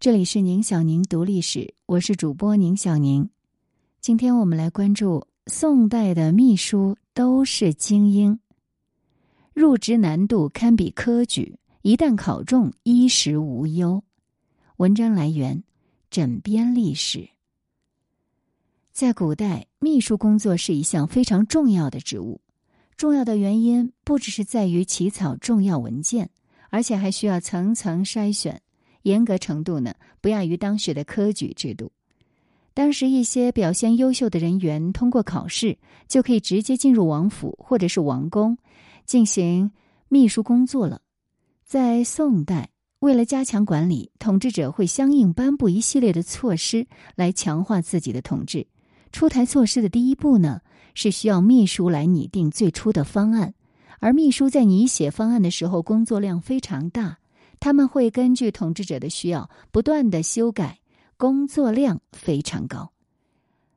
这里是宁小宁读历史，我是主播宁小宁。今天我们来关注宋代的秘书都是精英，入职难度堪比科举，一旦考中，衣食无忧。文章来源：枕边历史。在古代，秘书工作是一项非常重要的职务，重要的原因不只是在于起草重要文件，而且还需要层层筛选。严格程度呢，不亚于当时的科举制度。当时一些表现优秀的人员通过考试，就可以直接进入王府或者是王宫，进行秘书工作了。在宋代，为了加强管理，统治者会相应颁布一系列的措施来强化自己的统治。出台措施的第一步呢，是需要秘书来拟定最初的方案，而秘书在拟写方案的时候，工作量非常大。他们会根据统治者的需要不断的修改，工作量非常高，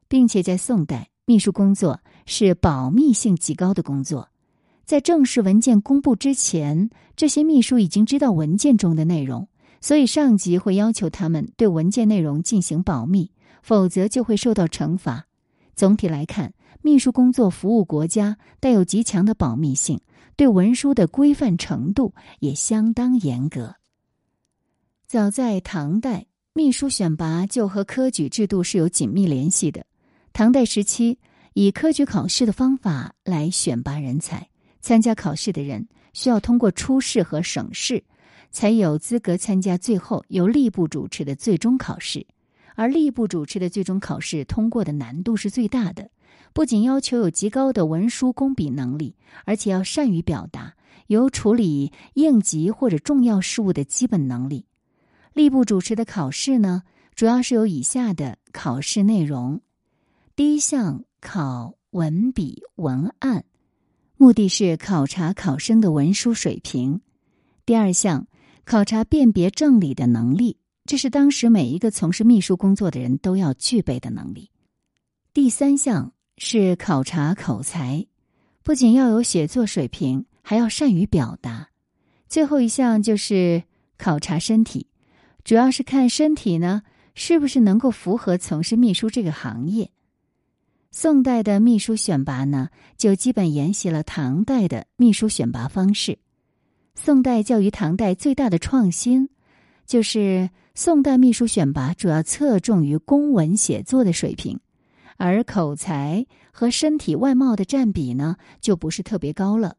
并且在宋代，秘书工作是保密性极高的工作。在正式文件公布之前，这些秘书已经知道文件中的内容，所以上级会要求他们对文件内容进行保密，否则就会受到惩罚。总体来看，秘书工作服务国家，带有极强的保密性。对文书的规范程度也相当严格。早在唐代，秘书选拔就和科举制度是有紧密联系的。唐代时期，以科举考试的方法来选拔人才，参加考试的人需要通过初试和省试，才有资格参加最后由吏部主持的最终考试。而吏部主持的最终考试通过的难度是最大的。不仅要求有极高的文书工笔能力，而且要善于表达，有处理应急或者重要事务的基本能力。吏部主持的考试呢，主要是有以下的考试内容：第一项考文笔文案，目的是考察考生的文书水平；第二项考察辨别正理的能力，这是当时每一个从事秘书工作的人都要具备的能力；第三项。是考察口才，不仅要有写作水平，还要善于表达。最后一项就是考察身体，主要是看身体呢是不是能够符合从事秘书这个行业。宋代的秘书选拔呢，就基本沿袭了唐代的秘书选拔方式。宋代较于唐代最大的创新，就是宋代秘书选拔主要侧重于公文写作的水平。而口才和身体外貌的占比呢，就不是特别高了。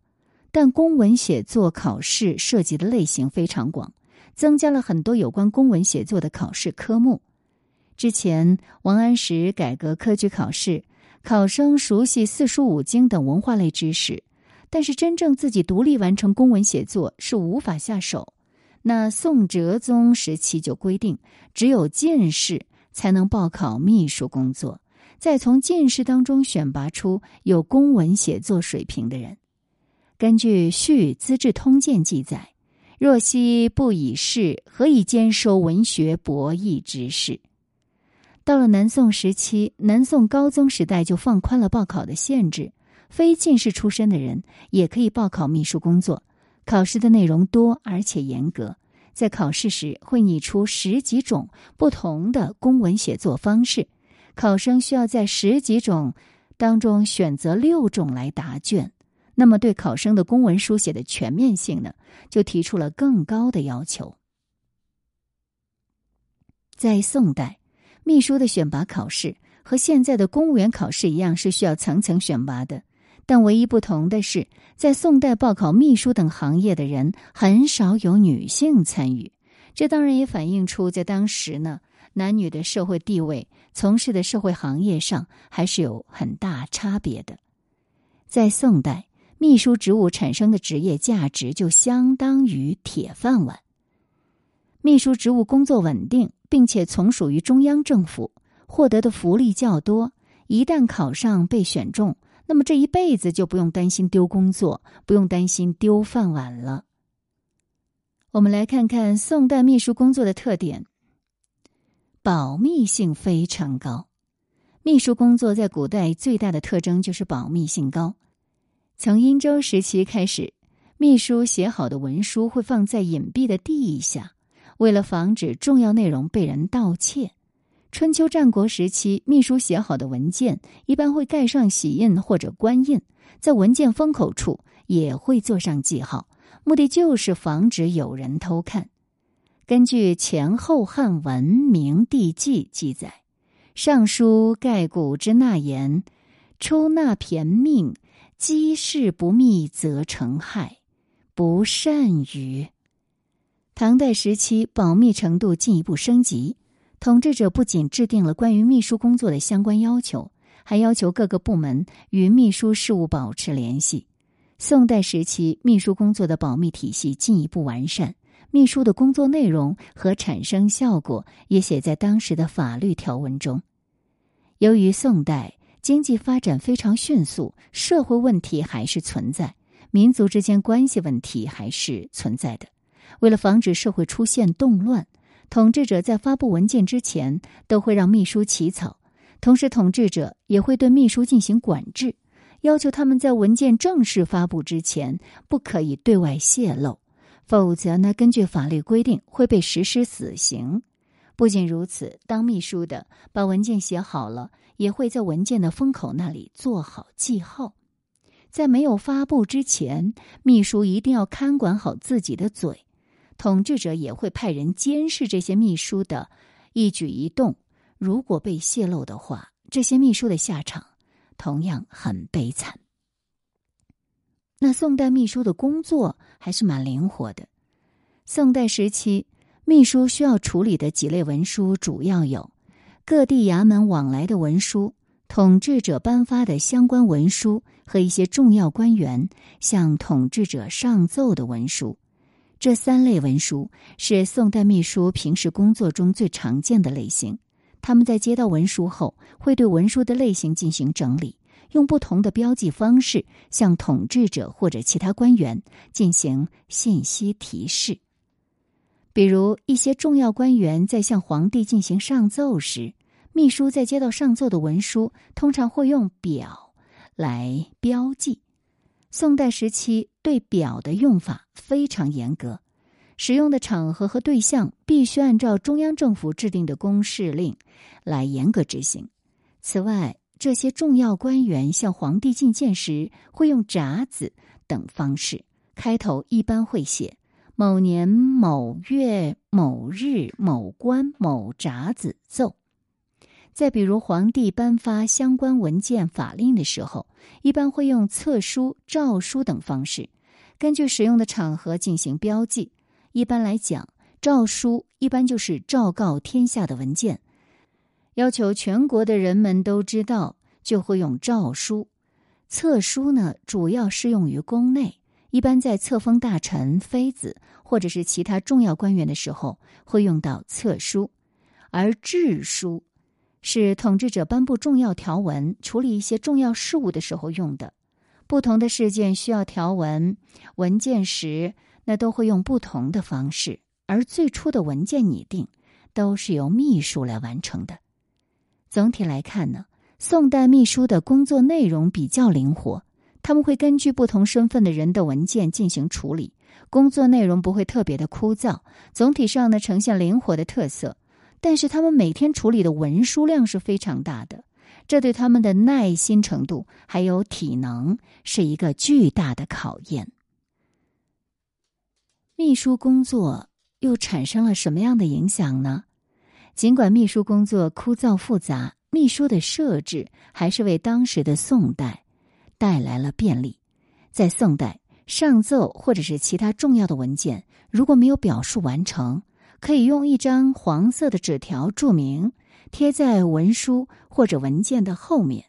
但公文写作考试涉及的类型非常广，增加了很多有关公文写作的考试科目。之前王安石改革科举考试，考生熟悉四书五经等文化类知识，但是真正自己独立完成公文写作是无法下手。那宋哲宗时期就规定，只有进士才能报考秘书工作。再从进士当中选拔出有公文写作水平的人。根据《续资治通鉴》记载：“若昔不以仕，何以兼收文学博弈之士？”到了南宋时期，南宋高宗时代就放宽了报考的限制，非进士出身的人也可以报考秘书工作。考试的内容多而且严格，在考试时会拟出十几种不同的公文写作方式。考生需要在十几种当中选择六种来答卷，那么对考生的公文书写的全面性呢，就提出了更高的要求。在宋代，秘书的选拔考试和现在的公务员考试一样，是需要层层选拔的。但唯一不同的是，在宋代报考秘书等行业的人很少有女性参与，这当然也反映出在当时呢。男女的社会地位、从事的社会行业上还是有很大差别的。在宋代，秘书职务产生的职业价值就相当于铁饭碗。秘书职务工作稳定，并且从属于中央政府，获得的福利较多。一旦考上被选中，那么这一辈子就不用担心丢工作，不用担心丢饭碗了。我们来看看宋代秘书工作的特点。保密性非常高，秘书工作在古代最大的特征就是保密性高。从殷周时期开始，秘书写好的文书会放在隐蔽的地下，为了防止重要内容被人盗窃，春秋战国时期，秘书写好的文件一般会盖上玺印或者官印，在文件封口处也会做上记号，目的就是防止有人偷看。根据《前后汉文明帝纪》记载，《尚书盖古之纳言》：“出纳骈命，积事不密，则成害，不善于。”唐代时期，保密程度进一步升级，统治者不仅制定了关于秘书工作的相关要求，还要求各个部门与秘书事务保持联系。宋代时期，秘书工作的保密体系进一步完善，秘书的工作内容和产生效果也写在当时的法律条文中。由于宋代经济发展非常迅速，社会问题还是存在，民族之间关系问题还是存在的。为了防止社会出现动乱，统治者在发布文件之前都会让秘书起草，同时统治者也会对秘书进行管制，要求他们在文件正式发布之前不可以对外泄露，否则呢，根据法律规定会被实施死刑。不仅如此，当秘书的把文件写好了，也会在文件的封口那里做好记号。在没有发布之前，秘书一定要看管好自己的嘴。统治者也会派人监视这些秘书的一举一动，如果被泄露的话，这些秘书的下场同样很悲惨。那宋代秘书的工作还是蛮灵活的。宋代时期，秘书需要处理的几类文书主要有：各地衙门往来的文书、统治者颁发的相关文书和一些重要官员向统治者上奏的文书。这三类文书是宋代秘书平时工作中最常见的类型。他们在接到文书后，会对文书的类型进行整理，用不同的标记方式向统治者或者其他官员进行信息提示。比如，一些重要官员在向皇帝进行上奏时，秘书在接到上奏的文书，通常会用表来标记。宋代时期对表的用法非常严格，使用的场合和对象必须按照中央政府制定的公示令来严格执行。此外，这些重要官员向皇帝进谏时会用札子等方式，开头一般会写“某年某月某日某官某札子奏”。再比如，皇帝颁发相关文件、法令的时候，一般会用册书、诏书等方式，根据使用的场合进行标记。一般来讲，诏书一般就是昭告天下的文件，要求全国的人们都知道，就会用诏书；册书呢，主要适用于宫内，一般在册封大臣、妃子或者是其他重要官员的时候会用到册书，而制书。是统治者颁布重要条文、处理一些重要事务的时候用的。不同的事件需要条文文件时，那都会用不同的方式。而最初的文件拟定都是由秘书来完成的。总体来看呢，宋代秘书的工作内容比较灵活，他们会根据不同身份的人的文件进行处理，工作内容不会特别的枯燥。总体上呢，呈现灵活的特色。但是他们每天处理的文书量是非常大的，这对他们的耐心程度还有体能是一个巨大的考验。秘书工作又产生了什么样的影响呢？尽管秘书工作枯燥复杂，秘书的设置还是为当时的宋代带来了便利。在宋代，上奏或者是其他重要的文件，如果没有表述完成。可以用一张黄色的纸条注明，贴在文书或者文件的后面，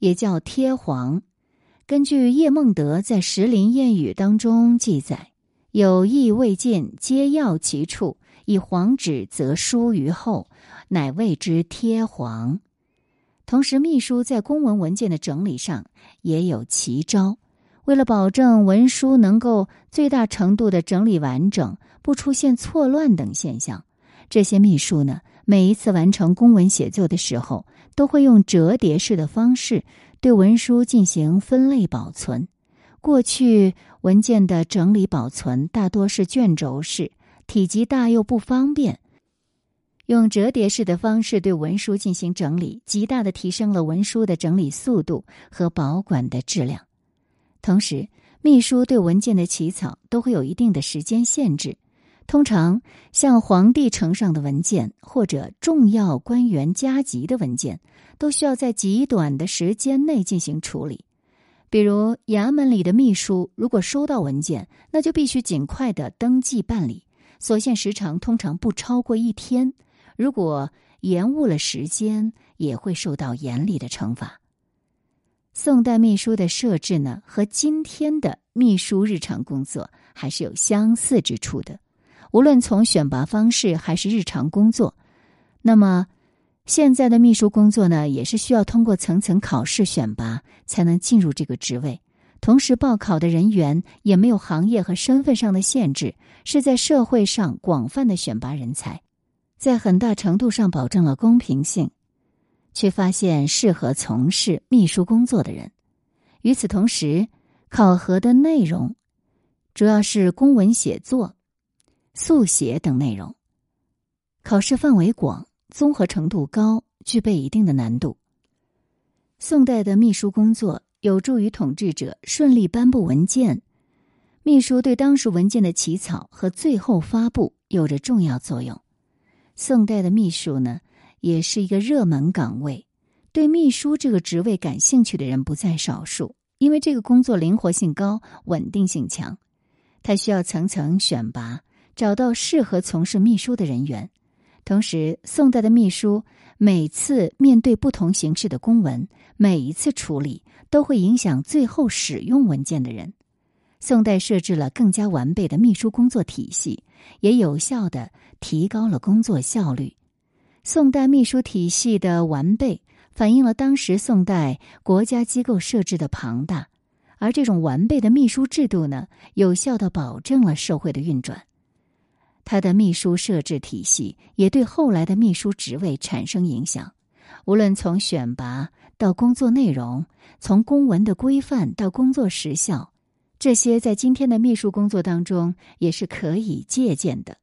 也叫贴黄。根据叶梦得在《石林谚语》当中记载：“有意未尽，皆要其处，以黄纸则书于后，乃谓之贴黄。”同时，秘书在公文文件的整理上也有奇招，为了保证文书能够最大程度的整理完整。不出现错乱等现象，这些秘书呢，每一次完成公文写作的时候，都会用折叠式的方式对文书进行分类保存。过去文件的整理保存大多是卷轴式，体积大又不方便。用折叠式的方式对文书进行整理，极大的提升了文书的整理速度和保管的质量。同时，秘书对文件的起草都会有一定的时间限制。通常，像皇帝呈上的文件或者重要官员加急的文件，都需要在极短的时间内进行处理。比如，衙门里的秘书如果收到文件，那就必须尽快的登记办理，所限时长通常不超过一天。如果延误了时间，也会受到严厉的惩罚。宋代秘书的设置呢，和今天的秘书日常工作还是有相似之处的。无论从选拔方式还是日常工作，那么现在的秘书工作呢，也是需要通过层层考试选拔才能进入这个职位。同时，报考的人员也没有行业和身份上的限制，是在社会上广泛的选拔人才。在很大程度上保证了公平性，却发现适合从事秘书工作的人。与此同时，考核的内容主要是公文写作、速写等内容，考试范围广，综合程度高，具备一定的难度。宋代的秘书工作有助于统治者顺利颁布文件，秘书对当时文件的起草和最后发布有着重要作用。宋代的秘书呢，也是一个热门岗位，对秘书这个职位感兴趣的人不在少数。因为这个工作灵活性高、稳定性强，他需要层层选拔，找到适合从事秘书的人员。同时，宋代的秘书每次面对不同形式的公文，每一次处理都会影响最后使用文件的人。宋代设置了更加完备的秘书工作体系，也有效的提高了工作效率。宋代秘书体系的完备，反映了当时宋代国家机构设置的庞大，而这种完备的秘书制度呢，有效的保证了社会的运转。他的秘书设置体系也对后来的秘书职位产生影响，无论从选拔到工作内容，从公文的规范到工作时效。这些在今天的秘书工作当中也是可以借鉴的。